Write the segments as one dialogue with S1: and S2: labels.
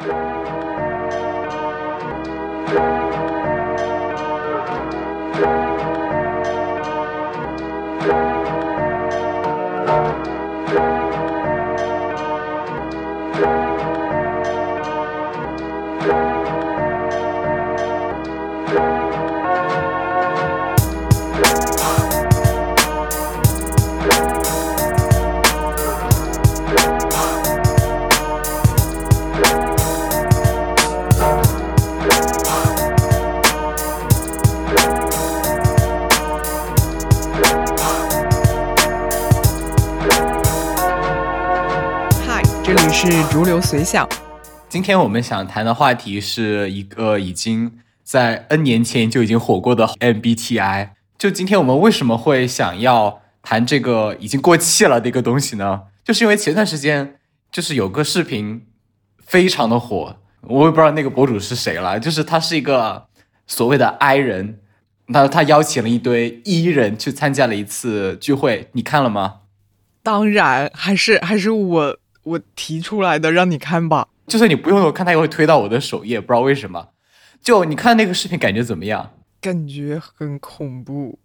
S1: thank 随想。
S2: 今天我们想谈的话题是一个已经在 N 年前就已经火过的 MBTI。就今天我们为什么会想要谈这个已经过气了的一个东西呢？就是因为前段时间就是有个视频非常的火，我也不知道那个博主是谁了，就是他是一个所谓的 I 人，他他邀请了一堆 E 人去参加了一次聚会，你看了吗？
S1: 当然，还是还是我我提出来的，让你看吧。
S2: 就算你不用我看，它也会推到我的首页，不知道为什么。就你看那个视频，感觉怎么样？
S1: 感觉很恐怖，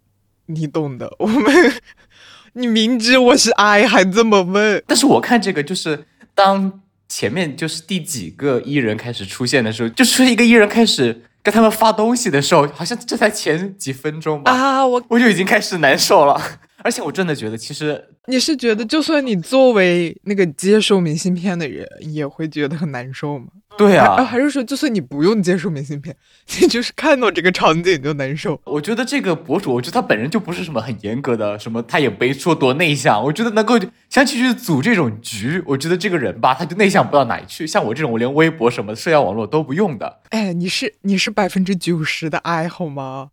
S1: 你懂的。我们，你明知我是 I 还这么问，
S2: 但是我看这个就是当前面就是第几个艺人开始出现的时候，就出现一个艺人开始跟他们发东西的时候，好像这才前几分钟吧，
S1: 啊，我
S2: 我就已经开始难受了。而且我真的觉得，其实
S1: 你是觉得，就算你作为那个接受明信片的人，也会觉得很难受吗？
S2: 对啊，
S1: 还是说，就算你不用接受明信片，你就是看到这个场景就难受？
S2: 我觉得这个博主，我觉得他本人就不是什么很严格的，什么他也没说多内向。我觉得能够想起去组这种局，我觉得这个人吧，他就内向不到哪里去。像我这种，我连微博什么社交网络都不用的。
S1: 哎，你是你是百分之九十的爱好吗？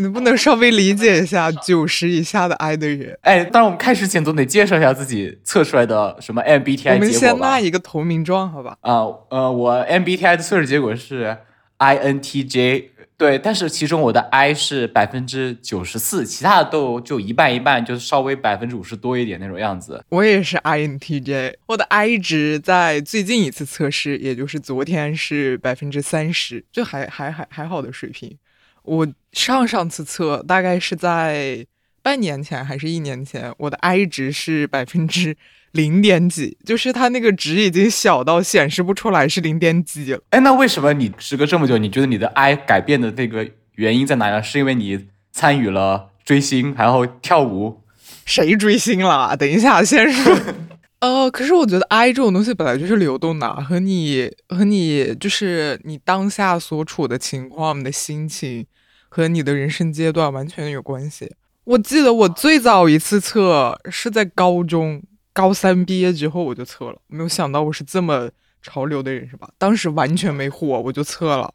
S1: 你不能稍微理解一下九十以下的 I 的人？
S2: 哎，当然我们开始前总得介绍一下自己测出来的什么 MBTI
S1: 我们先拿一个投名状，好吧？
S2: 啊，呃，我 MBTI 的测试结果是 INTJ，对，但是其中我的 I 是百分之九十四，其他的都就一半一半，就是稍微百分之五十多一点那种样子。
S1: 我也是 INTJ，我的 I 值在最近一次测试，也就是昨天是百分之三十，就还还还还好的水平。我上上次测大概是在半年前还是一年前，我的 I 值是百分之零点几，就是它那个值已经小到显示不出来是零点几了。
S2: 哎，那为什么你时隔这么久，你觉得你的 I 改变的那个原因在哪呢？是因为你参与了追星，然后跳舞？
S1: 谁追星了？等一下，先说。呃，可是我觉得 I 这种东西本来就是流动的，和你和你就是你当下所处的情况、你的心情和你的人生阶段完全有关系。我记得我最早一次测是在高中高三毕业之后我就测了，没有想到我是这么潮流的人，是吧？当时完全没火，我就测了。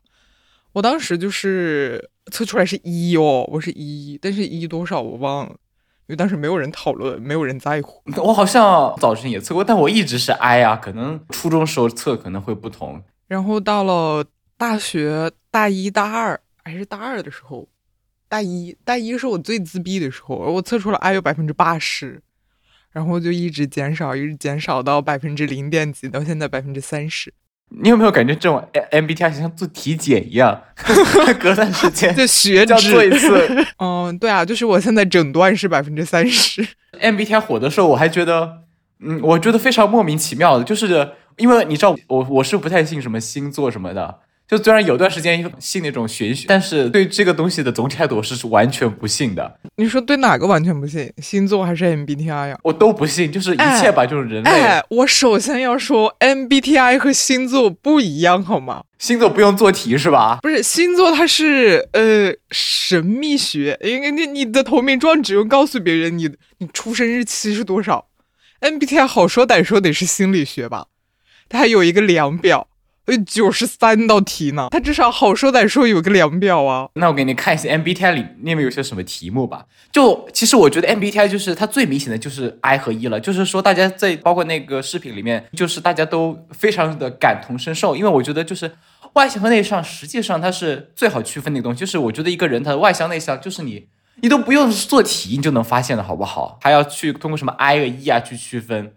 S1: 我当时就是测出来是一哦，我是一，但是一多少我忘了。因为当时没有人讨论，没有人在乎。
S2: 我好像早晨也测过，但我一直是 I 啊，可能初中时候测可能会不同。
S1: 然后到了大学大一大二还是大二的时候，大一大一是我最自闭的时候，我测出了 I 有百分之八十，然后就一直减少，一直减少到百分之零点几，到现在百分之三十。
S2: 你有没有感觉这种 MBTI 像做体检一样，隔段时间
S1: 就学
S2: 着做一次？
S1: 嗯，对啊，就是我现在诊断是百分之三十。
S2: MBTI 火的时候，我还觉得，嗯，我觉得非常莫名其妙的，就是因为你知道，我我是不太信什么星座什么的。就虽然有段时间信那种玄学，但是对这个东西的总体态度我是完全不信的。
S1: 你说对哪个完全不信？星座还是 MBTI 呀？
S2: 我都不信，就是一切吧，就是人类。
S1: 哎，我首先要说 MBTI 和星座不一样，好吗？
S2: 星座不用做题是吧？
S1: 不是，星座它是呃神秘学，因为你你的投名状只用告诉别人你你出生日期是多少。MBTI 好说歹说得是心理学吧？它还有一个量表。九十三道题呢，他至少好说歹说有个量表啊。
S2: 那我给你看一下 MBTI 里面有些什么题目吧。就其实我觉得 MBTI 就是它最明显的就是 I 和 E 了，就是说大家在包括那个视频里面，就是大家都非常的感同身受。因为我觉得就是外向和内向，实际上它是最好区分的东西。就是我觉得一个人他的外向内向，就是你你都不用做题，你就能发现的好不好？还要去通过什么 I 和 E 啊去区分。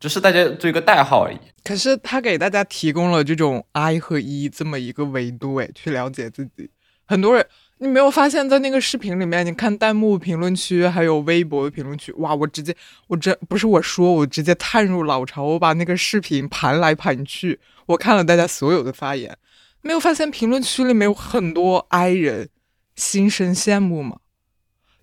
S2: 只是大家做一个代号而已。
S1: 可是他给大家提供了这种 I 和 E 这么一个维度，哎，去了解自己。很多人，你没有发现，在那个视频里面，你看弹幕评论区，还有微博的评论区，哇，我直接，我真不是我说，我直接探入老巢，我把那个视频盘来盘去，我看了大家所有的发言，没有发现评论区里面有很多 I 人 心生羡慕吗？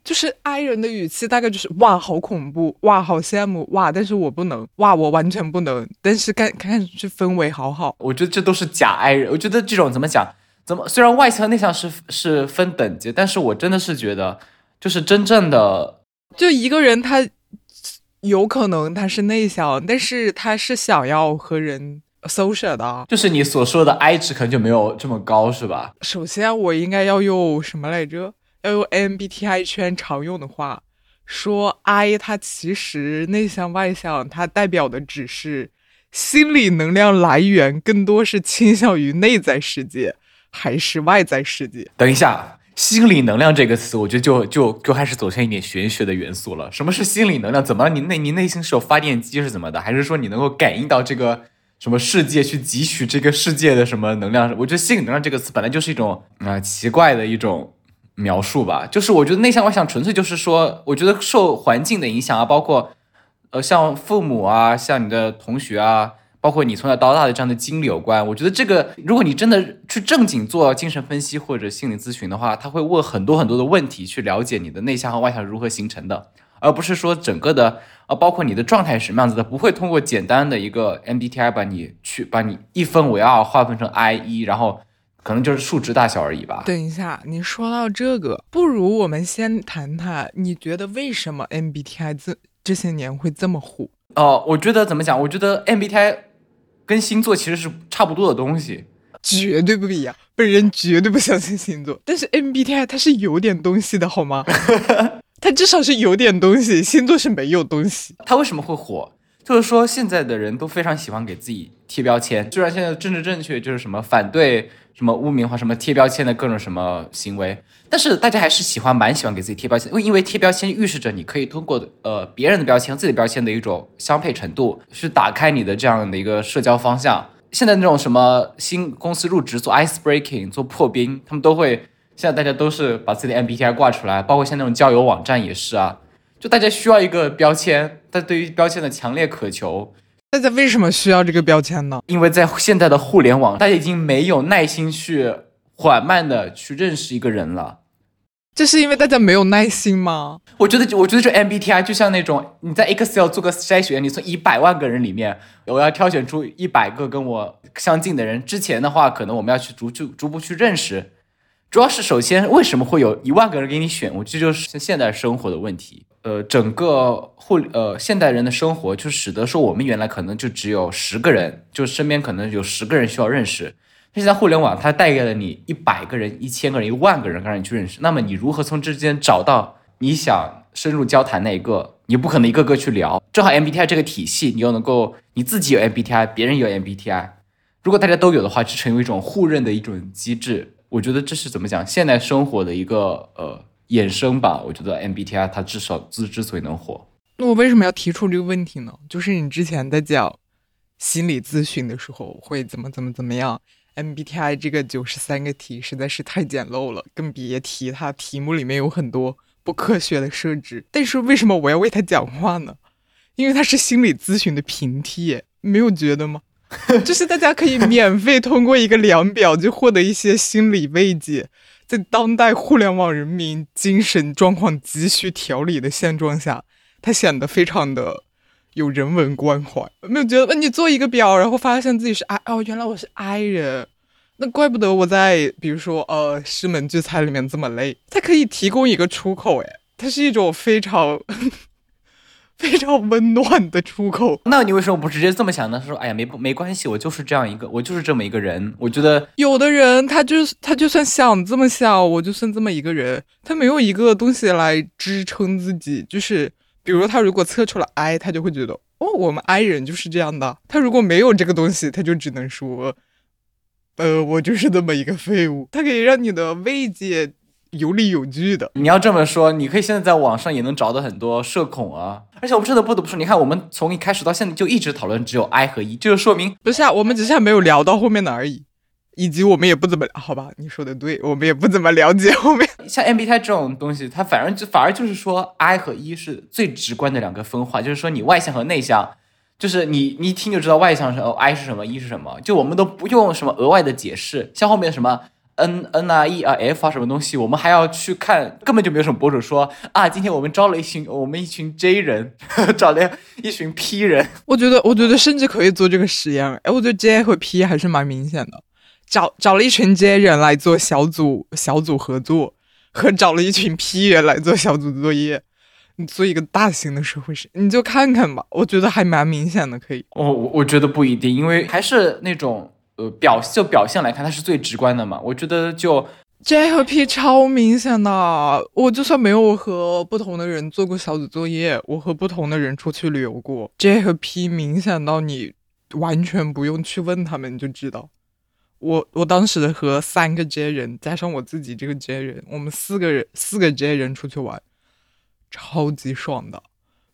S1: 就是 I 人的语气大概就是哇，好恐怖，哇，好羡慕，哇，但是我不能，哇，我完全不能。但是看看上去氛围好好，
S2: 我觉得这都是假 I 人。我觉得这种怎么讲，怎么虽然外向内向是是分等级，但是我真的是觉得，就是真正的，
S1: 就一个人他有可能他是内向，但是他是想要和人 social 的，
S2: 就是你所说的 I 值可能就没有这么高，是吧？
S1: 首先我应该要用什么来着？O M B T I 圈常用的话说，I 它其实内向外向，它代表的只是心理能量来源，更多是倾向于内在世界还是外在世界？
S2: 等一下，心理能量这个词，我觉得就就就开始走向一点玄学的元素了。什么是心理能量？怎么你内你内心是有发电机是怎么的？还是说你能够感应到这个什么世界去汲取这个世界的什么能量？我觉得心理能量这个词本来就是一种啊奇怪的一种。描述吧，就是我觉得内向外向纯粹就是说，我觉得受环境的影响啊，包括，呃，像父母啊，像你的同学啊，包括你从小到大的这样的经历有关。我觉得这个，如果你真的去正经做精神分析或者心理咨询的话，他会问很多很多的问题，去了解你的内向和外向如何形成的，而不是说整个的，呃，包括你的状态是什么样子的，不会通过简单的一个 MBTI 把你去把你一分为二，划分成 I E，然后。可能就是数值大小而已吧。
S1: 等一下，你说到这个，不如我们先谈谈，你觉得为什么 MBTI 这这些年会这么火？
S2: 哦，我觉得怎么讲？我觉得 MBTI 跟星座其实是差不多的东西，
S1: 绝对不一样。本人绝对不相信星座，但是 MBTI 它是有点东西的，好吗？它至少是有点东西，星座是没有东西。
S2: 它为什么会火？就是说现在的人都非常喜欢给自己贴标签，虽然现在政治正确就是什么反对。什么污名化，什么贴标签的各种什么行为，但是大家还是喜欢蛮喜欢给自己贴标签，因为因为贴标签预示着你可以通过呃别人的标签、自己标签的一种相配程度，去打开你的这样的一个社交方向。现在那种什么新公司入职做 ice breaking 做破冰，他们都会现在大家都是把自己的 MBTI 挂出来，包括像那种交友网站也是啊，就大家需要一个标签，但对于标签的强烈渴求。
S1: 大家为什么需要这个标签呢？
S2: 因为在现在的互联网，大家已经没有耐心去缓慢的去认识一个人了。
S1: 这是因为大家没有耐心吗？
S2: 我觉得，我觉得这 MBTI 就像那种你在 Excel 做个筛选，你从一百万个人里面，我要挑选出一百个跟我相近的人。之前的话，可能我们要去逐逐逐步去认识。主要是首先，为什么会有一万个人给你选？我这就是现代生活的问题。呃，整个互呃现代人的生活就使得说我们原来可能就只有十个人，就身边可能有十个人需要认识。现在互联网它带给了你一百个人、一千个人、一万个人让你去认识。那么你如何从之间找到你想深入交谈那一个？你不可能一个个去聊。正好 MBTI 这个体系，你又能够你自己有 MBTI，别人有 MBTI，如果大家都有的话，就成为一种互认的一种机制。我觉得这是怎么讲？现代生活的一个呃。衍生吧，我觉得 MBTI 它至少之之所以能火，
S1: 那我为什么要提出这个问题呢？就是你之前在讲心理咨询的时候会怎么怎么怎么样，MBTI 这个九十三个题实在是太简陋了，更别提它题目里面有很多不科学的设置。但是为什么我要为它讲话呢？因为它是心理咨询的平替，没有觉得吗？就是大家可以免费通过一个量表就获得一些心理慰藉。在当代互联网人民精神状况急需调理的现状下，它显得非常的有人文关怀。没有觉得，你做一个表，然后发现自己是 I 哦，原来我是 I 人，那怪不得我在比如说呃师门聚餐里面这么累。它可以提供一个出口，哎，它是一种非常。非常温暖的出口。
S2: 那你为什么不直接这么想呢？说，哎呀，没没关系，我就是这样一个，我就是这么一个人。我觉得
S1: 有的人，他就是他，就算想这么想，我就算这么一个人，他没有一个东西来支撑自己。就是，比如他如果测出了 I，他就会觉得，哦，我们 I 人就是这样的。他如果没有这个东西，他就只能说，呃，我就是这么一个废物。他可以让你的慰藉有理有据的。
S2: 你要这么说，你可以现在在网上也能找到很多社恐啊。而且我们真的不得不说，你看我们从一开始到现在就一直讨论只有 I 和 E，就是说明
S1: 不是啊，我们只是还没有聊到后面的而已。以及我们也不怎么好吧？你说的对，我们也不怎么了解后面。
S2: 像 MBTI 这种东西，它反而就反而就是说，I 和 E 是最直观的两个分化，就是说你外向和内向，就是你你一听就知道外向是 I 是什么，E 是什么，就我们都不用什么额外的解释。像后面什么 N N 啊 E 啊 F 啊什么东西，我们还要去看，根本就没有什么博主说啊，今天我们招了一群我们一群 J 人，找了一群 P 人。
S1: 我觉得我觉得甚至可以做这个实验。哎，我觉得 J 和 P 还是蛮明显的。找找了一群 J 人来做小组小组合作，和找了一群 P 人来做小组作业，你做一个大型的社会实验，你就看看吧。我觉得还蛮明显的，可以。
S2: 我我我觉得不一定，因为还是那种呃表就表现来看，它是最直观的嘛。我觉得就
S1: J 和 P 超明显的。我就算没有和不同的人做过小组作业，我和不同的人出去旅游过，J 和 P 明显到你完全不用去问他们，你就知道。我我当时和三个 J 人加上我自己这个 J 人，我们四个人四个 J 人出去玩，超级爽的，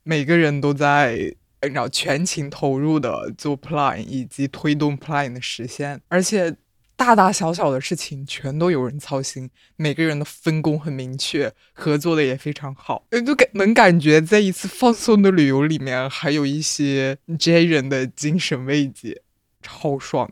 S1: 每个人都在你知道全情投入的做 plan 以及推动 plan 的实现，而且大大小小的事情全都有人操心，每个人的分工很明确，合作的也非常好，就感能感觉在一次放松的旅游里面还有一些 J 人的精神慰藉，超爽。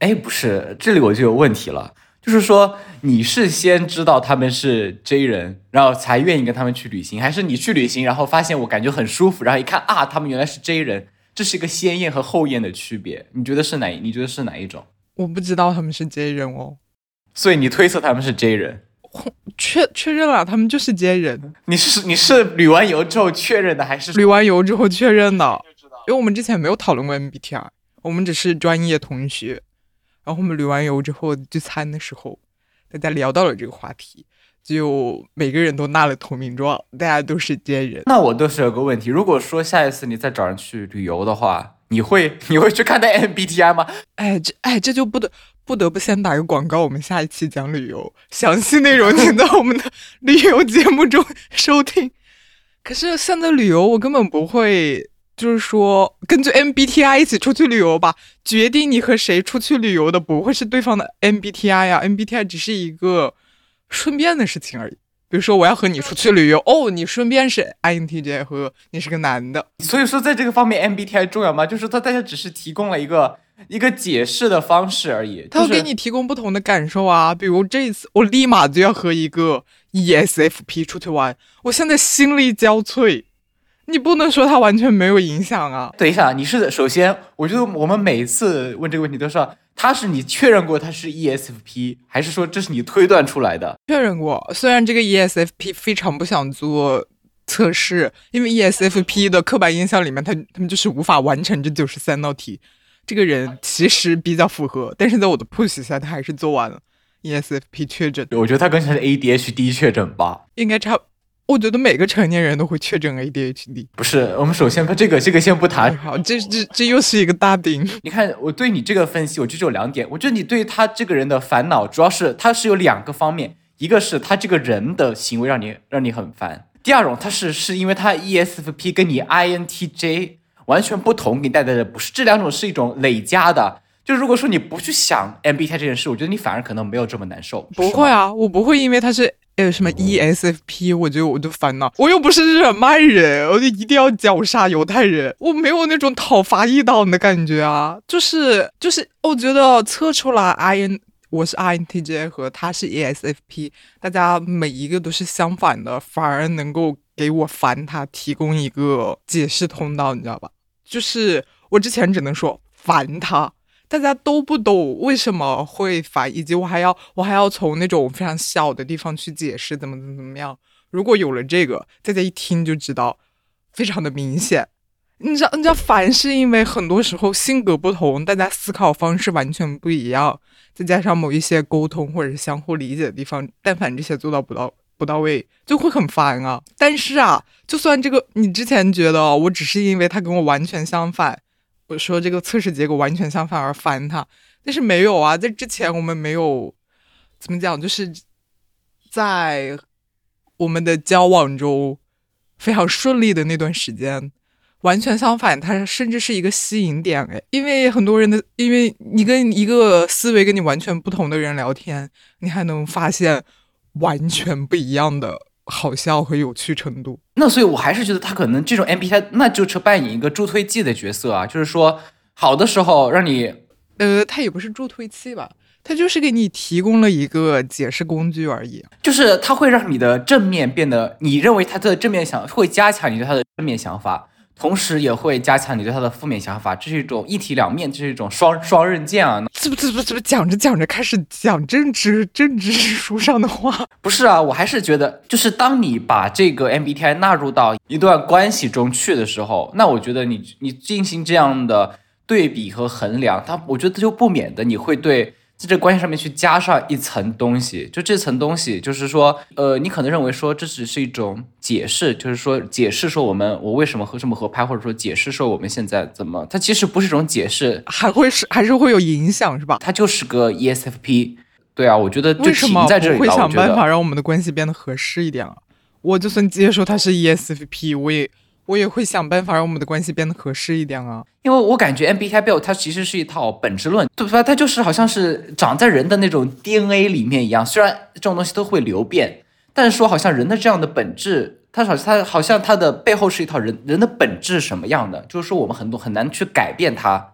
S2: 哎，不是，这里我就有问题了。就是说，你是先知道他们是 J 人，然后才愿意跟他们去旅行，还是你去旅行，然后发现我感觉很舒服，然后一看啊，他们原来是 J 人，这是一个先验和后验的区别。你觉得是哪？你觉得是哪一种？
S1: 我不知道他们是 J 人哦，
S2: 所以你推测他们是 J 人，
S1: 确确认了，他们就是 J 人。
S2: 你是你是旅完游之后确认的，还是
S1: 旅完游之后确认的？因为我们之前没有讨论过 MBTI，我们只是专业同学。然后我们旅完游之后聚餐的时候，大家聊到了这个话题，就每个人都纳了投名状，大家都是奸人。
S2: 那我倒是有个问题，如果说下一次你再找人去旅游的话，你会 你会去看待 MBTI 吗？
S1: 哎，这哎这就不得不得不先打个广告，我们下一期讲旅游，详细内容请在我们的旅游节目中收听。可是现在旅游我根本不会。就是说，根据 MBTI 一起出去旅游吧。决定你和谁出去旅游的不会是对方的 MBTI 呀，MBTI 只是一个顺便的事情而已。比如说，我要和你出去旅游，哦，你顺便是 INTJ 和你是个男的。
S2: 所以说，在这个方面，MBTI 重要吗？就是他大家只是提供了一个一个解释的方式而已。
S1: 他会给你提供不同的感受啊。比如这一次，我立马就要和一个 ESFP 出去玩，我现在心力交瘁。你不能说它完全没有影响啊！
S2: 等一下，你是首先，我觉得我们每次问这个问题都是，他是你确认过他是 ESFP，还是说这是你推断出来的？
S1: 确认过，虽然这个 ESFP 非常不想做测试，因为 ESFP 的刻板印象里面，他他们就是无法完成这九十三道题。这个人其实比较符合，但是在我的 push 下，他还是做完了 ESFP 确诊。
S2: 我觉得他更像是 ADHD 确诊吧，
S1: 应该差。我觉得每个成年人都会确诊 ADHD。
S2: 不是，我们首先把这个这个先不谈。
S1: 好，这这这又是一个大饼。
S2: 你看，我对你这个分析，我就只有两点。我觉得你对他这个人的烦恼，主要是他是有两个方面，一个是他这个人的行为让你让你很烦；第二种，他是是因为他 ESFP 跟你 INTJ 完全不同，给你带来的不是这两种是一种累加的。就如果说你不去想 MBTI 这件事，我觉得你反而可能没有这么难受。
S1: 不会啊，我不会因为他是。有，什么 ESFP，我就我就烦恼，我又不是日耳曼人，我就一定要绞杀犹太人，我没有那种讨伐异党的感觉啊，就是就是，我觉得测出来 IN 我是 INTJ 和他是 ESFP，大家每一个都是相反的，反而能够给我烦他提供一个解释通道，你知道吧？就是我之前只能说烦他。大家都不懂为什么会烦，以及我还要我还要从那种非常小的地方去解释怎么怎么怎么样。如果有了这个，大家一听就知道，非常的明显。你知道，你知道烦是因为很多时候性格不同，大家思考方式完全不一样，再加上某一些沟通或者是相互理解的地方，但凡这些做到不到不到位，就会很烦啊。但是啊，就算这个你之前觉得我只是因为他跟我完全相反。说这个测试结果完全相反而烦他，但是没有啊，在之前我们没有怎么讲，就是在我们的交往中非常顺利的那段时间。完全相反，它甚至是一个吸引点哎，因为很多人的，因为你跟一个思维跟你完全不同的人聊天，你还能发现完全不一样的好笑和有趣程度。
S2: 那所以，我还是觉得他可能这种 MBTI，那就是扮演一个助推器的角色啊，就是说好的时候让你，
S1: 呃，他也不是助推器吧，他就是给你提供了一个解释工具而已，
S2: 就是他会让你的正面变得，你认为他的正面想会加强你对他的正面想法。同时也会加强你对他的负面想法，这是一种一体两面，这是一种双双刃剑啊！
S1: 怎么怎么怎么讲着讲着开始讲政治政治书上的话？
S2: 不是啊，我还是觉得，就是当你把这个 MBTI 纳入到一段关系中去的时候，那我觉得你你进行这样的对比和衡量，它我觉得就不免的你会对。在这关系上面去加上一层东西，就这层东西，就是说，呃，你可能认为说这只是一种解释，就是说解释说我们我为什么和这么合拍，或者说解释说我们现在怎么，它其实不是一种解释，
S1: 还会是还是会有影响，是吧？
S2: 它就是个 ESFP，对啊，我觉得
S1: 为什么
S2: 不
S1: 会想办法让我们的关系变得合适一点啊？我就算接受他是 ESFP，我也。我也会想办法让我们的关系变得合适一点啊，
S2: 因为我感觉 MBTI Bill 它其实是一套本质论，对吧？它就是好像是长在人的那种 DNA 里面一样。虽然这种东西都会流变，但是说好像人的这样的本质，它好像它好像它的背后是一套人人的本质什么样的？就是说我们很多很难去改变它。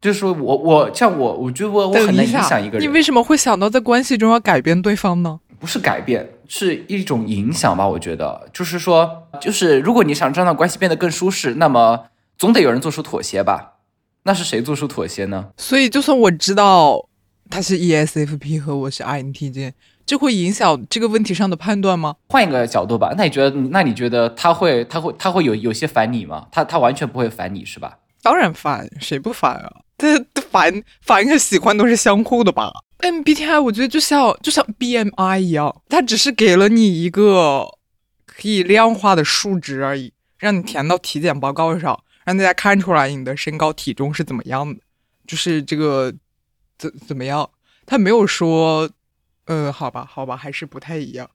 S2: 就是说我我像我，我觉得我我很难影响一个人。
S1: 你为什么会想到在关系中要改变对方呢？
S2: 不是改变，是一种影响吧？我觉得，就是说，就是如果你想让关系变得更舒适，那么总得有人做出妥协吧？那是谁做出妥协呢？
S1: 所以，就算我知道他是 ESFP 和我是 INTJ，这会影响这个问题上的判断吗？
S2: 换一个角度吧，那你觉得，那你觉得他会，他会，他会有有些烦你吗？他他完全不会烦你是吧？
S1: 当然烦，谁不烦啊？这烦烦和喜欢都是相互的吧？MBTI 我觉得就像就像 BMI 一样，它只是给了你一个可以量化的数值而已，让你填到体检报告上，让大家看出来你的身高体重是怎么样的，就是这个怎怎么样？他没有说，呃，好吧，好吧，还是不太一样。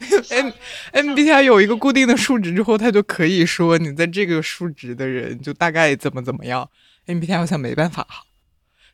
S1: M MBTI 有一个固定的数值之后，他就可以说你在这个数值的人就大概怎么怎么样。MBTI 好像没办法。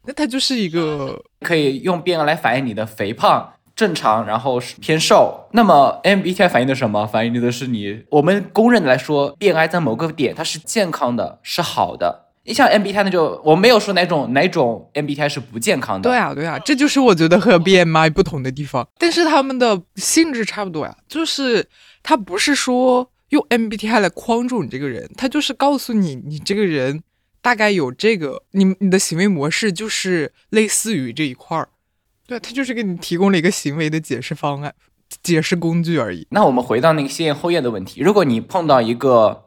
S1: 那它就是一个
S2: 可以用 BMI 来反映你的肥胖正常，然后偏瘦。那么 MBTI 反映的什么？反映的是你我们公认的来说，BMI 在某个点它是健康的，是好的。你像 MBTI 那就我没有说哪种哪种 MBTI 是不健康的。
S1: 对啊，对啊，这就是我觉得和 BMI 不同的地方。但是他们的性质差不多呀，就是他不是说用 MBTI 来框住你这个人，他就是告诉你你这个人。大概有这个，你你的行为模式就是类似于这一块儿，对，他就是给你提供了一个行为的解释方案、解释工具而已。
S2: 那我们回到那个先验后验的问题，如果你碰到一个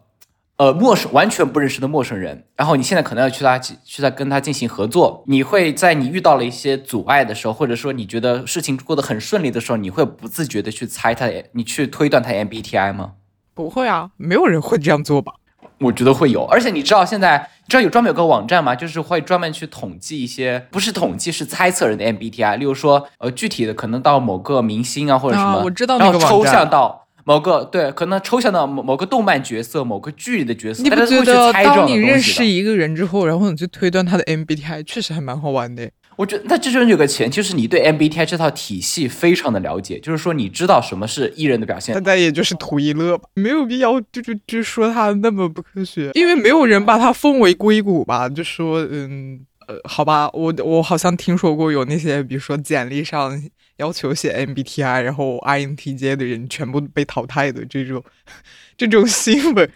S2: 呃陌生、完全不认识的陌生人，然后你现在可能要去他去在跟他进行合作，你会在你遇到了一些阻碍的时候，或者说你觉得事情过得很顺利的时候，你会不自觉的去猜他，你去推断他 MBTI 吗？
S1: 不会啊，没有人会这样做吧？
S2: 我觉得会有，而且你知道现在，你知道有专门有个网站吗？就是会专门去统计一些，不是统计，是猜测人的 MBTI。例如说，呃，具体的可能到某个明星啊，或者什么，
S1: 我知道那个
S2: 抽象到某个对，可能抽象到某某个动漫角色、某个剧里的角色。
S1: 你不觉得当你认识一个人之后，然后你去推断他的 MBTI，确实还蛮好玩的。
S2: 我觉得那这就有个前提，就是你对 MBTI 这套体系非常的了解，就是说你知道什么是艺人的表现。
S1: 大家也就是图一乐吧，没有必要就就就说他那么不科学，因为没有人把他奉为硅谷吧。就说嗯呃，好吧，我我好像听说过有那些，比如说简历上要求写 MBTI，然后 INTJ 的人全部被淘汰的这种 这种新闻。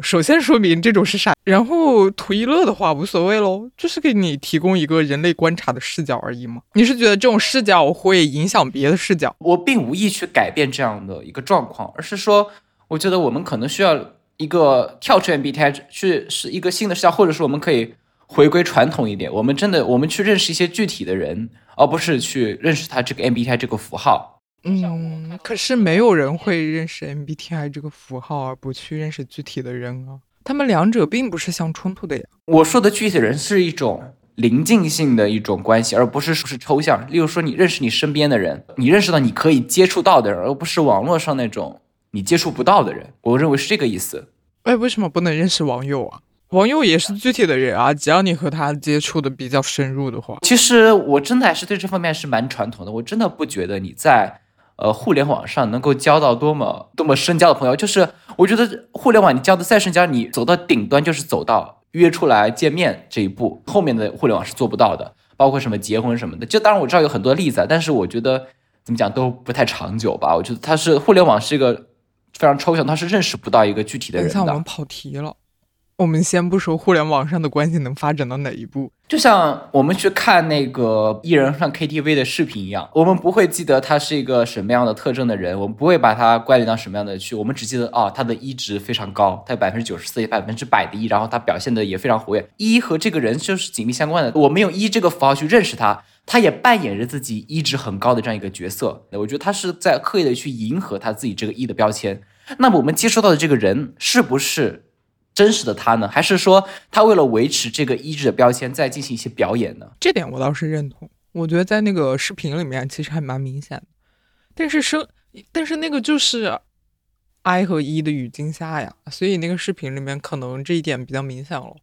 S1: 首先说明这种是傻，然后图一乐的话无所谓喽，就是给你提供一个人类观察的视角而已嘛。你是觉得这种视角会影响别的视角？
S2: 我并无意去改变这样的一个状况，而是说，我觉得我们可能需要一个跳出 MBTI 去是一个新的视角，或者说我们可以回归传统一点，我们真的我们去认识一些具体的人，而不是去认识他这个 MBTI 这个符号。
S1: 嗯，可是没有人会认识 MBTI 这个符号而不去认识具体的人啊，他们两者并不是相冲突的呀。
S2: 我说的具体的人是一种临近性的一种关系，而不是是抽象。例如说，你认识你身边的人，你认识到你可以接触到的人，而不是网络上那种你接触不到的人。我认为是这个意思。
S1: 哎，为什么不能认识网友啊？网友也是具体的人啊，只要你和他接触的比较深入的话。
S2: 其实我真的还是对这方面是蛮传统的，我真的不觉得你在呃互联网上能够交到多么多么深交的朋友。就是我觉得互联网你交的再深交，你走到顶端就是走到。约出来见面这一步，后面的互联网是做不到的，包括什么结婚什么的。就当然我知道有很多例子，但是我觉得怎么讲都不太长久吧。我觉得它是互联网是一个非常抽象，它是认识不到一个具体的人的。
S1: 我们跑题了。我们先不说互联网上的关系能发展到哪一步，
S2: 就像我们去看那个艺人上 KTV 的视频一样，我们不会记得他是一个什么样的特征的人，我们不会把他关联到什么样的去，我们只记得哦，他的一值非常高，他有百分之九十四、百分之百的一，然后他表现的也非常活跃。一和这个人就是紧密相关的，我们用一这个符号去认识他，他也扮演着自己一值很高的这样一个角色。我觉得他是在刻意的去迎合他自己这个一的标签。那么我们接收到的这个人是不是？真实的他呢？还是说他为了维持这个一致的标签，在进行一些表演呢？
S1: 这点我倒是认同。我觉得在那个视频里面，其实还蛮明显的。但是生，但是那个就是 I 和 E 的语境下呀，所以那个视频里面可能这一点比较明显了。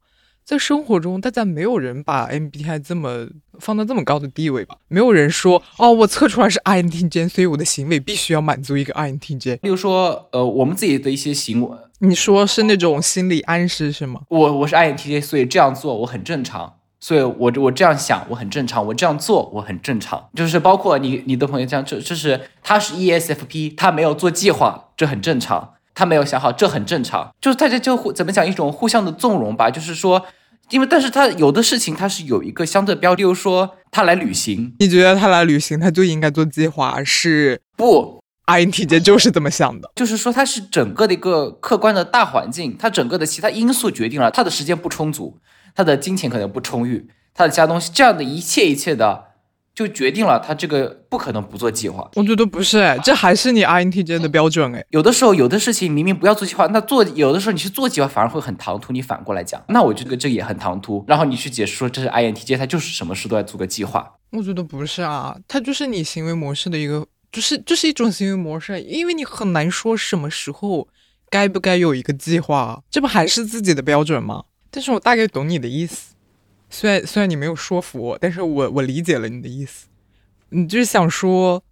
S1: 在生活中，大家没有人把 MBTI 这么放到这么高的地位吧？没有人说哦，我测出来是 INTJ，所以我的行为必须要满足一个 INTJ。
S2: 例如说，呃，我们自己的一些行为，
S1: 你说是那种心理暗示是吗？
S2: 我我是 INTJ，所以这样做我很正常，所以我我这样想我很正常，我这样做我很正常。就是包括你你的朋友这样，就就是他是 ESFP，他没有做计划，这很正常。他没有想好，这很正常。就是大家就互怎么讲一种互相的纵容吧，就是说。因为，但是他有的事情他是有一个相对标，比如说他来旅行，
S1: 你觉得他来旅行他就应该做计划？是
S2: 不
S1: ？INTJ 就是这么想的，
S2: 就是说他是整个的一个客观的大环境，他整个的其他因素决定了他的时间不充足，他的金钱可能不充裕，他的其他东西，这样的一切一切的。就决定了他这个不可能不做计划。
S1: 我觉得不是哎，这还是你 INTJ 的标准哎。
S2: 有的时候有的事情明明不要做计划，那做有的时候你去做计划反而会很唐突。你反过来讲，那我觉得这也很唐突。然后你去解释说这是 INTJ，他就是什么事都要做个计划。
S1: 我觉得不是啊，他就是你行为模式的一个，就是这是一种行为模式，因为你很难说什么时候该不该有一个计划，这不还是自己的标准吗？但是我大概懂你的意思。虽然虽然你没有说服我，但是我我理解了你的意思。你就是想说，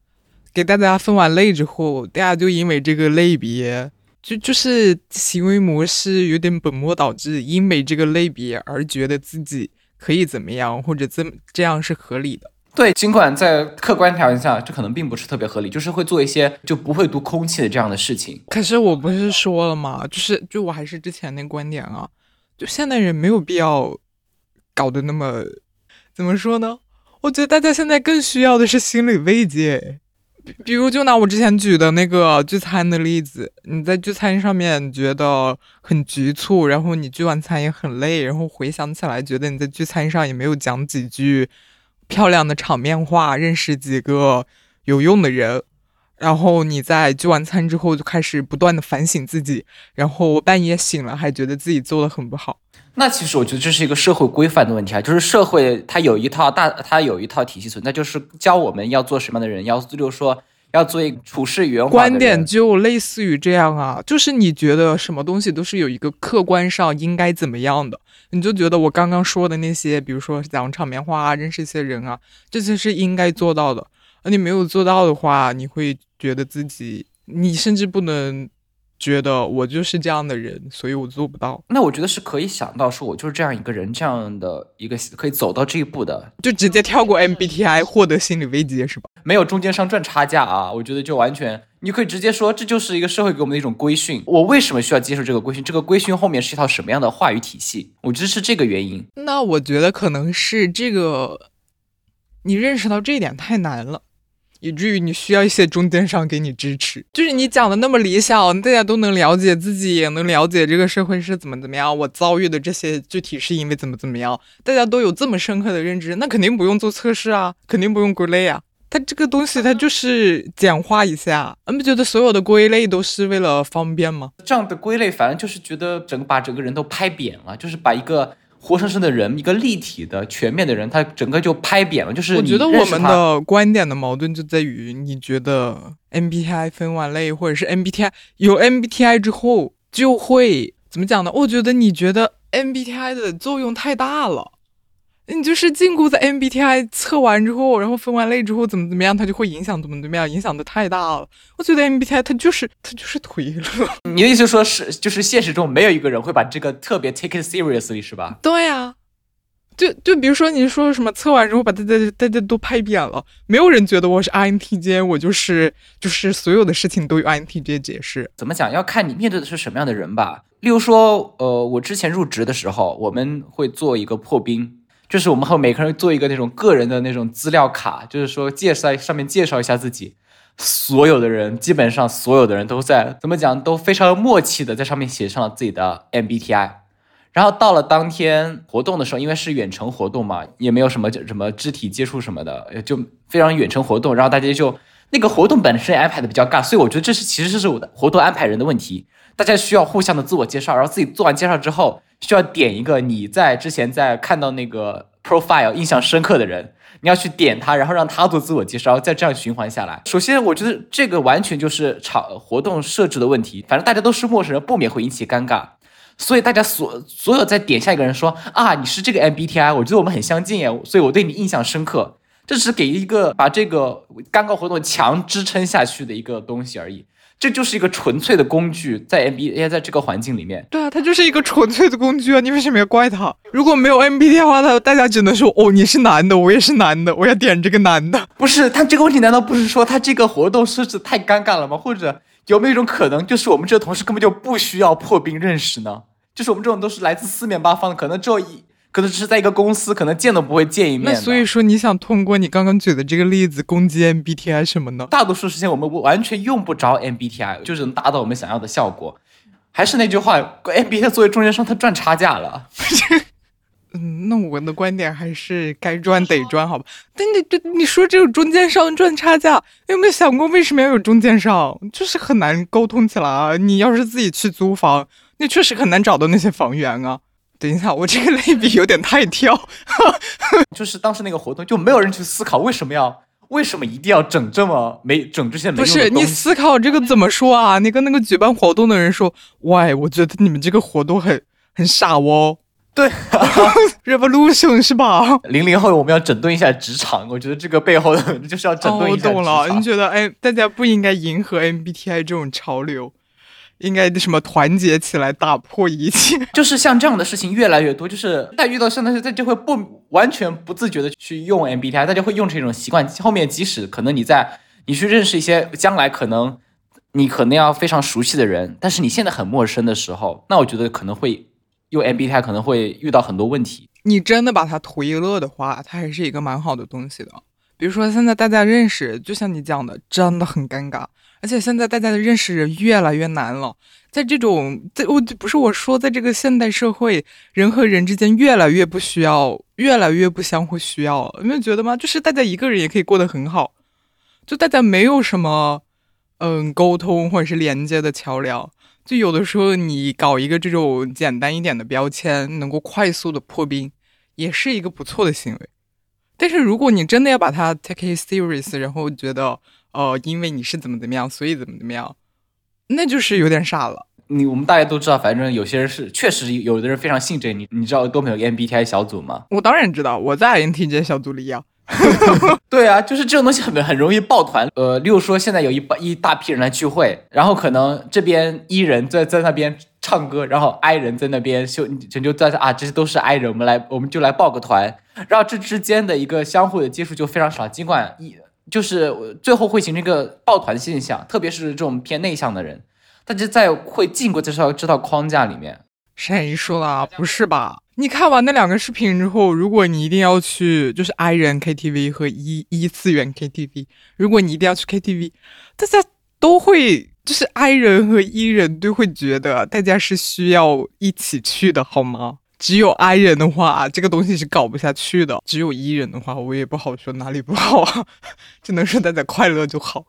S1: 给大家分完类之后，大家就因为这个类别，就就是行为模式有点本末倒置，因为这个类别而觉得自己可以怎么样，或者这这样是合理的。
S2: 对，尽管在客观条件下，这可能并不是特别合理，就是会做一些就不会读空气的这样的事情。
S1: 可是我不是说了吗？就是就我还是之前那观点啊，就现代人没有必要。搞得那么，怎么说呢？我觉得大家现在更需要的是心理慰藉。比如，就拿我之前举的那个聚餐的例子，你在聚餐上面觉得很局促，然后你聚完餐也很累，然后回想起来，觉得你在聚餐上也没有讲几句漂亮的场面话，认识几个有用的人，然后你在聚完餐之后就开始不断的反省自己，然后半夜醒了还觉得自己做的很不好。
S2: 那其实我觉得这是一个社会规范的问题啊，就是社会它有一套大，它有一套体系存在，就是教我们要做什么样的人，要就是说要做一个处事圆滑
S1: 观点就类似于这样啊，就是你觉得什么东西都是有一个客观上应该怎么样的，你就觉得我刚刚说的那些，比如说讲场面话啊，认识一些人啊，这些是应该做到的，而你没有做到的话，你会觉得自己，你甚至不能。觉得我就是这样的人，所以我做不到。
S2: 那我觉得是可以想到，说我就是这样一个人，这样的一个可以走到这一步的，
S1: 就直接跳过 MBTI 获得心理危机是吧？
S2: 没有中间商赚差价啊！我觉得就完全，你可以直接说，这就是一个社会给我们的一种规训。我为什么需要接受这个规训？这个规训后面是一套什么样的话语体系？我觉得是这个原因。
S1: 那我觉得可能是这个，你认识到这一点太难了。以至于你需要一些中间商给你支持，就是你讲的那么理想，大家都能了解自己，也能了解这个社会是怎么怎么样。我遭遇的这些具体是因为怎么怎么样，大家都有这么深刻的认知，那肯定不用做测试啊，肯定不用归类啊。它这个东西它就是简化一下，你不觉得所有的归类都是为了方便吗？
S2: 这样的归类反正就是觉得整把整个人都拍扁了，就是把一个。活生生的人，一个立体的、全面的人，他整个就拍扁了。就是
S1: 我觉得我们的观点的矛盾就在于，你觉得 MBTI 分完类，或者是 MBTI 有 MBTI 之后就会怎么讲呢？我觉得你觉得 MBTI 的作用太大了。你就是禁锢在 MBTI 测完之后，然后分完类之后怎么怎么样，它就会影响怎么怎么样，影响的太大了。我觉得 MBTI 它就是它就是推了。
S2: 你的意思说是就是现实中没有一个人会把这个特别 take it seriously 是吧？
S1: 对呀，就就比如说你说什么测完之后把大家大家都拍扁了，没有人觉得我是 INTJ，我就是就是所有的事情都有 INTJ 解释。
S2: 怎么讲？要看你面对的是什么样的人吧。例如说，呃，我之前入职的时候，我们会做一个破冰。就是我们和每个人做一个那种个人的那种资料卡，就是说介绍上面介绍一下自己，所有的人基本上所有的人都在怎么讲都非常默契的在上面写上了自己的 MBTI，然后到了当天活动的时候，因为是远程活动嘛，也没有什么什么肢体接触什么的，就非常远程活动，然后大家就那个活动本身安排的比较尬，所以我觉得这是其实这是我的活动安排人的问题，大家需要互相的自我介绍，然后自己做完介绍之后。需要点一个你在之前在看到那个 profile 印象深刻的人，你要去点他，然后让他做自我介绍，再这样循环下来。首先，我觉得这个完全就是场活动设置的问题，反正大家都是陌生人，不免会引起尴尬。所以大家所所有在点下一个人说啊，你是这个 MBTI，我觉得我们很相近耶，所以我对你印象深刻。这只是给一个把这个尴尬活动强支撑下去的一个东西而已。这就是一个纯粹的工具，在 MBA 在这个环境里面，
S1: 对啊，它就是一个纯粹的工具啊！你为什么要怪他？如果没有 MBA 的话，他大家只能说哦，你是男的，我也是男的，我要点这个男的。
S2: 不是，他这个问题难道不是说他这个活动设置太尴尬了吗？或者有没有一种可能，就是我们这个同事根本就不需要破冰认识呢？就是我们这种都是来自四面八方的，可能只有一。可能只是在一个公司，可能见都不会见一面。
S1: 那所以说，你想通过你刚刚举的这个例子攻击 MBTI 什么呢？
S2: 大多数时间我们完全用不着 MBTI，就是能达到我们想要的效果。还是那句话，MBTI 作为中间商，它赚差价了。
S1: 嗯，那我的观点还是该赚得赚，好吧？但你这你说这种中间商赚差价，有没有想过为什么要有中间商？就是很难沟通起来啊！你要是自己去租房，你确实很难找到那些房源啊。等一下，我这个类比有点太跳，
S2: 就是当时那个活动就没有人去思考为什么要为什么一定要整这么没整这些没
S1: 不是你思考这个怎么说啊？你跟那个举办活动的人说，喂，我觉得你们这个活动很很傻哦。
S2: 对，
S1: revolution 是吧？
S2: 零零后我们要整顿一下职场，我觉得这个背后的就是要整顿一
S1: 下。我懂了，你觉得哎，大家不应该迎合 MBTI 这种潮流？应该什么团结起来打破一切？
S2: 就是像这样的事情越来越多，就是 在遇到像那些，他就会不完全不自觉的去用 MBTI，大家会用成一种习惯。后面即使可能你在你去认识一些将来可能你可能要非常熟悉的人，但是你现在很陌生的时候，那我觉得可能会用 MBTI 可能会遇到很多问题。
S1: 你真的把它图一乐的话，它还是一个蛮好的东西的。比如说现在大家认识，就像你讲的，真的很尴尬。而且现在大家的认识人越来越难了，在这种在我不是我说，在这个现代社会，人和人之间越来越不需要，越来越不相互需要，你没有觉得吗？就是大家一个人也可以过得很好，就大家没有什么嗯沟通或者是连接的桥梁，就有的时候你搞一个这种简单一点的标签，能够快速的破冰，也是一个不错的行为。但是如果你真的要把它 take it serious，然后觉得。哦，因为你是怎么怎么样，所以怎么怎么样，那就是有点傻了。
S2: 你我们大家都知道，反正有些人是确实有的人非常信这个。你你知道多没有 MBTI 小组吗？
S1: 我当然知道，我在 INTJ 小组里呀。
S2: 对啊，就是这种东西很很容易抱团。呃，例如说现在有一一大批人来聚会，然后可能这边 E 人在在那边唱歌，然后 I 人在那边就就在啊，这些都是 I 人，我们来我们就来报个团，然后这之间的一个相互的接触就非常少，尽管一。就是最后会形成一个抱团现象，特别是这种偏内向的人，大家在会进过这套这套框架里面。
S1: 谁说的？不是吧？你看完那两个视频之后，如果你一定要去，就是 I 人 KTV 和一一次元 KTV，如果你一定要去 KTV，大家都会，就是 I 人和 E 人都会觉得大家是需要一起去的，好吗？只有 I 人的话，这个东西是搞不下去的。只有 E 人的话，我也不好说哪里不好啊，只能说大家快乐就好。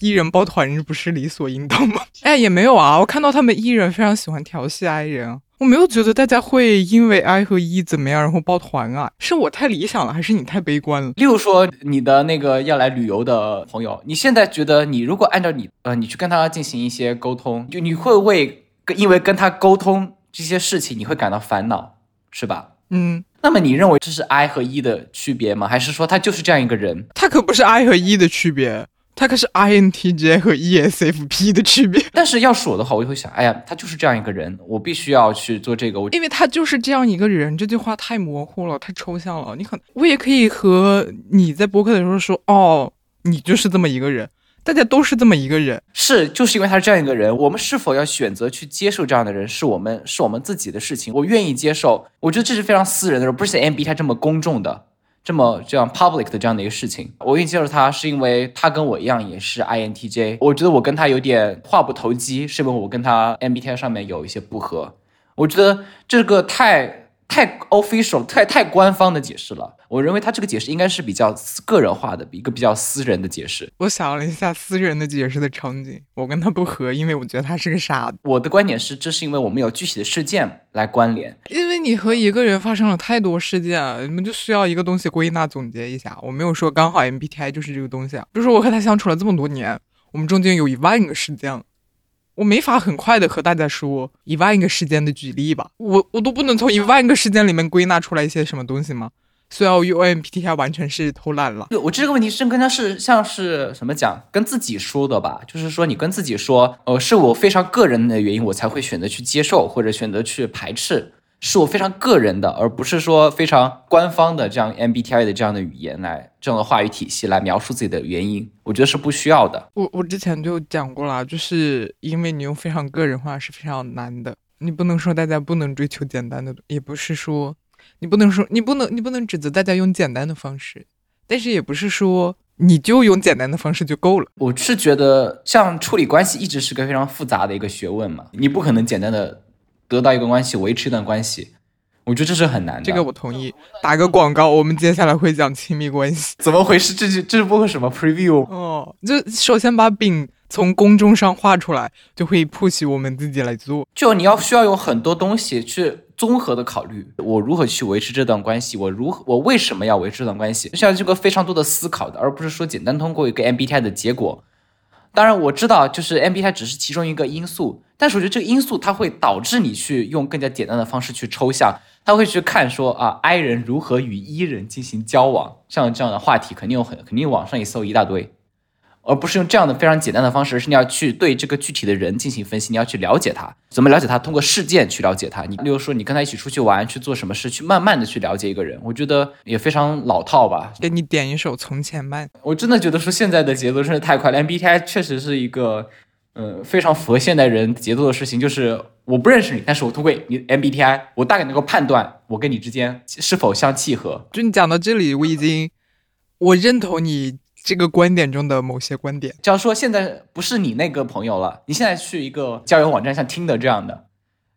S1: E 人抱团日不是理所应当吗？哎，也没有啊，我看到他们 E 人非常喜欢调戏 I 人，我没有觉得大家会因为 I 和 E 怎么样然后抱团啊，是我太理想了，还是你太悲观了？
S2: 例如说你的那个要来旅游的朋友，你现在觉得你如果按照你呃，你去跟他进行一些沟通，就你会为因为跟他沟通这些事情，你会感到烦恼，是吧？
S1: 嗯，
S2: 那么你认为这是 I 和 E 的区别吗？还是说他就是这样一个人？
S1: 他可不是 I 和 E 的区别。他可是 INTJ 和 ESFP 的区别。
S2: 但是要是我的话，我就会想，哎呀，他就是这样一个人，我必须要去做这个。我
S1: 因为他就是这样一个人，这句话太模糊了，太抽象了。你可我也可以和你在播客的时候说，哦，你就是这么一个人，大家都是这么一个人。
S2: 是，就是因为他是这样一个人，我们是否要选择去接受这样的人，是我们是我们自己的事情。我愿意接受，我觉得这是非常私人的，不是 MBTI 这么公众的。这么这样 public 的这样的一个事情，我愿意接受他，是因为他跟我一样也是 INTJ。我觉得我跟他有点话不投机，是因为我跟他 MBTI 上面有一些不合。我觉得这个太。太 official，太太官方的解释了。我认为他这个解释应该是比较个人化的，一个比较私人的解释。
S1: 我想了一下私人的解释的场景，我跟他不合，因为我觉得他是个傻子。
S2: 我的观点是，这是因为我们有具体的事件来关联。
S1: 因为你和一个人发生了太多事件，你们就需要一个东西归纳总结一下。我没有说刚好 MBTI 就是这个东西啊，比如说我和他相处了这么多年，我们中间有一万个事件。我没法很快的和大家说一万个事件的举例吧，我我都不能从一万个事件里面归纳出来一些什么东西吗？虽然我 U M P T I 完全是偷懒了。
S2: 我这个问题是更加是像是什么讲，跟自己说的吧，就是说你跟自己说，呃，是我非常个人的原因，我才会选择去接受或者选择去排斥。是我非常个人的，而不是说非常官方的这样 MBTI 的这样的语言来这样的话语体系来描述自己的原因，我觉得是不需要的。
S1: 我我之前就讲过了，就是因为你用非常个人化是非常难的，你不能说大家不能追求简单的，也不是说你不能说你不能你不能指责大家用简单的方式，但是也不是说你就用简单的方式就够了。
S2: 我是觉得像处理关系一直是个非常复杂的一个学问嘛，你不可能简单的。得到一个关系，维持一段关系，我觉得这是很难的。
S1: 这个我同意。打个广告，我们接下来会讲亲密关系。
S2: 怎么回事？这是这是播个什么 preview？
S1: 哦，就首先把饼从公众上画出来，就会 push 我们自己来做。
S2: 就你要需要有很多东西去综合的考虑，我如何去维持这段关系？我如何？我为什么要维持这段关系？需要这个非常多的思考的，而不是说简单通过一个 MBTI 的结果。当然我知道，就是 MBTI 只是其中一个因素。但是我觉得这个因素它会导致你去用更加简单的方式去抽象，他会去看说啊，I 人如何与 E 人进行交往，像这样的话题肯定有很肯定网上一搜一大堆，而不是用这样的非常简单的方式，而是你要去对这个具体的人进行分析，你要去了解他，怎么了解他？通过事件去了解他。你例如说你跟他一起出去玩，去做什么事，去慢慢的去了解一个人，我觉得也非常老套吧。
S1: 给你点一首《从前慢》，
S2: 我真的觉得说现在的节奏真的太快了，MBTI 确实是一个。呃，非常符合现代人节奏的事情，就是我不认识你，但是我通过你 MBTI，我大概能够判断我跟你之间是否相契合。
S1: 就你讲到这里，我已经我认同你这个观点中的某些观点。
S2: 假如说现在不是你那个朋友了，你现在去一个交友网站，像听的这样的、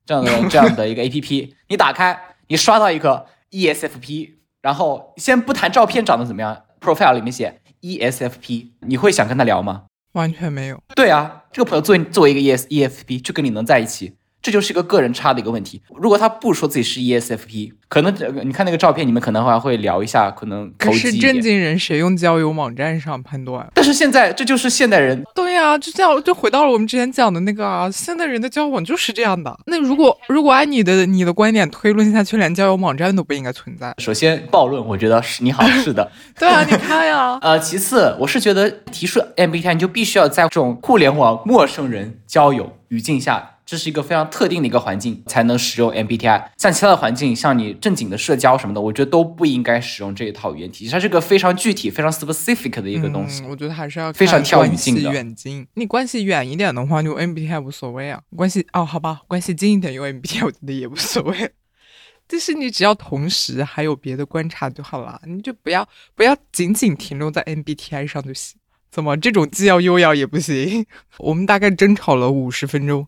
S2: 这样的、这样的一个 APP，你打开，你刷到一个 ESFP，然后先不谈照片长得怎么样，profile 里面写 ESFP，你会想跟他聊吗？
S1: 完全没有。
S2: 对啊，这个朋友作为作为一个 E S E F P 就跟你能在一起。这就是一个个人差的一个问题。如果他不说自己是 ESFP，可能你看那个照片，你们可能还会聊一下，可能
S1: 可是正经人谁用交友网站上判断？
S2: 但是现在这就是现代人。
S1: 对呀，就这样就回到了我们之前讲的那个啊，现代人的交往就是这样的。那如果如果按你的你的观点推论下去，连交友网站都不应该存在。
S2: 首先暴论，我觉得是你好是的。
S1: 对啊，你看呀。
S2: 呃，其次，我是觉得提出 MBTI，你就必须要在这种互联网陌生人交友语境下。这是一个非常特定的一个环境才能使用 MBTI，像其他的环境，像你正经的社交什么的，我觉得都不应该使用这一套语言体系。它是个非常具体、非常 specific 的一个东西。
S1: 我觉得还是要
S2: 非常跳语境
S1: 的。远近，你关系远一点的话，用 MBTI 无所谓啊。关系哦，好吧，关系近一点用 MBTI，我觉得也无所谓。就是你只要同时还有别的观察就好了，你就不要不要仅仅停留在 MBTI 上就行。怎么这种既要又要也不行？我们大概争吵了五十分钟。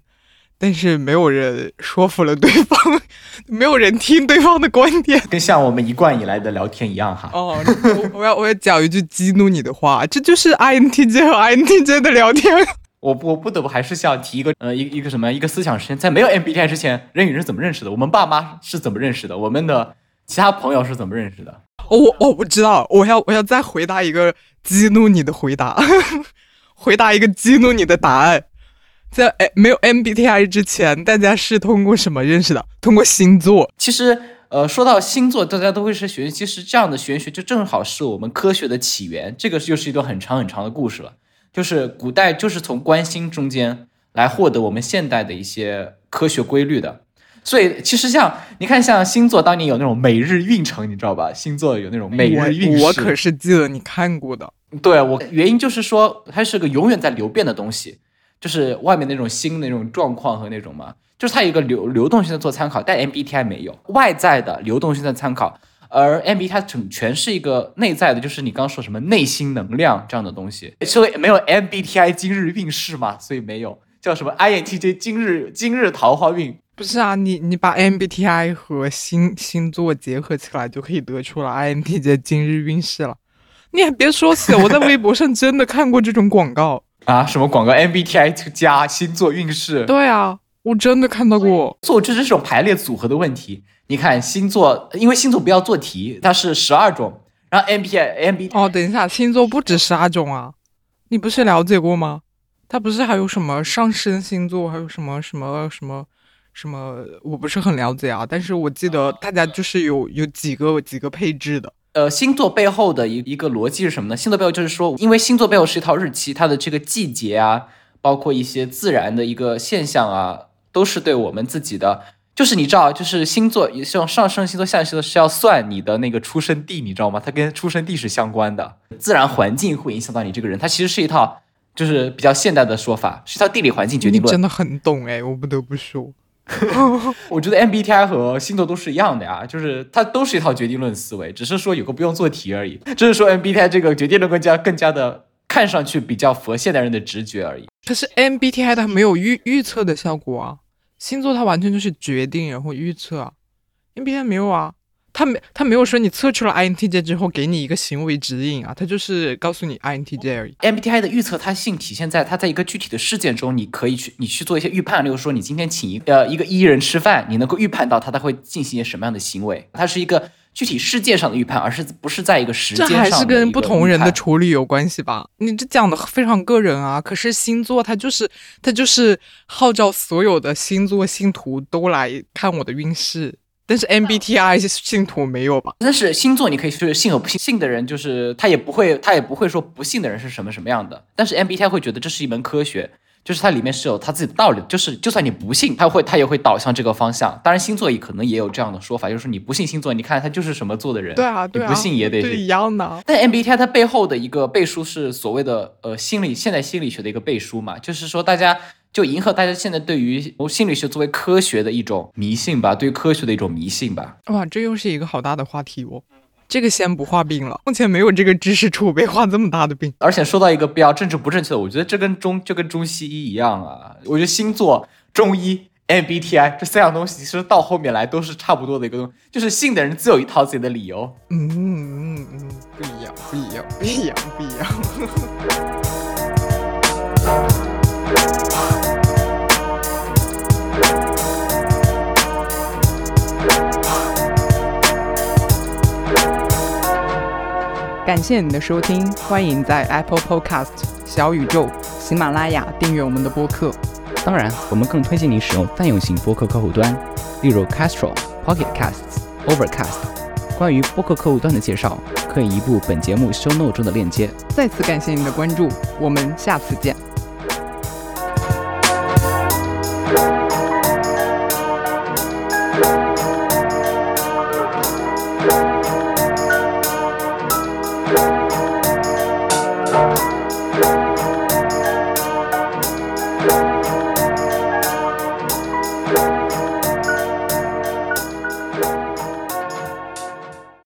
S1: 但是没有人说服了对方，没有人听对方的观点，
S2: 跟像我们一贯以来的聊天一样哈。
S1: 哦，我要我要讲一句激怒你的话，这就是 INTJ 和 INTJ 的聊天。
S2: 我我不得不还是想提一个呃一一个什么一个思想实验，在没有 MBTI 之前，人与人是怎么认识的？我们爸妈是怎么认识的？我们的其他朋友是怎么认识的？
S1: 哦我我不知道，我要我要再回答一个激怒你的回答，回答一个激怒你的答案。在哎没有 MBTI 之前，大家是通过什么认识的？通过星座。
S2: 其实呃说到星座，大家都会是玄学，其实这样的玄学就正好是我们科学的起源。这个又是一段很长很长的故事了。就是古代就是从观星中间来获得我们现代的一些科学规律的，所以其实像你看，像星座当年有那种每日运程，你知道吧？星座有那种每日运
S1: 势，我可是记得你看过的。
S2: 对我原因就是说，它是个永远在流变的东西，就是外面那种星那种状况和那种嘛，就是它有一个流流动性的做参考，但 MBTI 没有外在的流动性的参考。而 MBTI 它整全是一个内在的，就是你刚刚说什么内心能量这样的东西，所以没有 MBTI 今日运势嘛，所以没有叫什么 INTJ 今日今日桃花运，
S1: 不是啊，你你把 MBTI 和星星座结合起来，就可以得出了 INTJ 今日运势了。你还别说死，我在微博上真的看过这种广告
S2: 啊，什么广告 MBTI 加星座运势？
S1: 对啊，我真的看到过，
S2: 所以这是这种排列组合的问题。你看星座，因为星座不要做题，它是十二种。然后 MBTI、MBTI
S1: 哦，等一下，星座不止十二种啊，你不是了解过吗？它不是还有什么上升星座，还有什么什么什么什么？我不是很了解啊，但是我记得大家就是有有几个几个配置的。
S2: 呃，星座背后的一一个逻辑是什么呢？星座背后就是说，因为星座背后是一套日期，它的这个季节啊，包括一些自然的一个现象啊，都是对我们自己的。就是你知道，就是星座，像上升星座、下升星座是要算你的那个出生地，你知道吗？它跟出生地是相关的，自然环境会影响到你这个人。它其实是一套，就是比较现代的说法，是一套地理环境决定论。
S1: 真的很懂哎，我不得不说。
S2: 我觉得 MBTI 和星座都是一样的呀，就是它都是一套决定论思维，只是说有个不用做题而已。只是说 MBTI 这个决定论更加更加的看上去比较佛现代人的直觉而已。
S1: 可是 MBTI 它没有预预测的效果啊。星座它完全就是决定然后预测，MBTI 没有啊，他没他没有说你测出了 INTJ 之后给你一个行为指引啊，他就是告诉你 INTJ 而已。
S2: MBTI 的预测它性体现在它在一个具体的事件中，你可以去你去做一些预判，例如说你今天请一呃一个一人吃饭，你能够预判到他他会进行一些什么样的行为，它是一个。具体事件上的预判，而是不是在一个时间上？
S1: 这还是跟不同人的处理有关系吧？你这讲的非常个人啊。可是星座它就是它就是号召所有的星座信徒都来看我的运势，但是 MBTI 信徒没有吧？
S2: 但是星座你可以去信和不信，信的人就是他也不会他也不会说不信的人是什么什么样的，但是 MBTI 会觉得这是一门科学。就是它里面是有它自己的道理，就是就算你不信，它会它也会导向这个方向。当然星座也可能也有这样的说法，就是说你不信星座，你看他就是什么座的人，
S1: 对啊，
S2: 你不信也得
S1: 是一样的。
S2: 但 MBTI 它背后的一个背书是所谓的呃心理现代心理学的一个背书嘛，就是说大家就迎合大家现在对于心理学作为科学的一种迷信吧，对于科学的一种迷信吧。
S1: 哇，这又是一个好大的话题哦。这个先不画饼了，目前没有这个知识储备画这么大的饼。
S2: 而且说到一个比较政治不正确的，我觉得这跟中就跟中西医一样啊。我觉得星座、中医、MBTI 这三样东西，其实到后面来都是差不多的一个东西，就是信的人自有一套自己的理由。
S1: 嗯嗯嗯，不一样，不一样，不一样，不一样。感谢你的收听，欢迎在 Apple Podcast、小宇宙、喜马拉雅订阅我们的播客。
S3: 当然，我们更推荐你使用泛用型播客客户端，例如 Castro、Pocket Casts、Overcast。关于播客客户端的介绍，可以移步本节目 Show Note 中的链接。
S1: 再次感谢您的关注，我们下次见。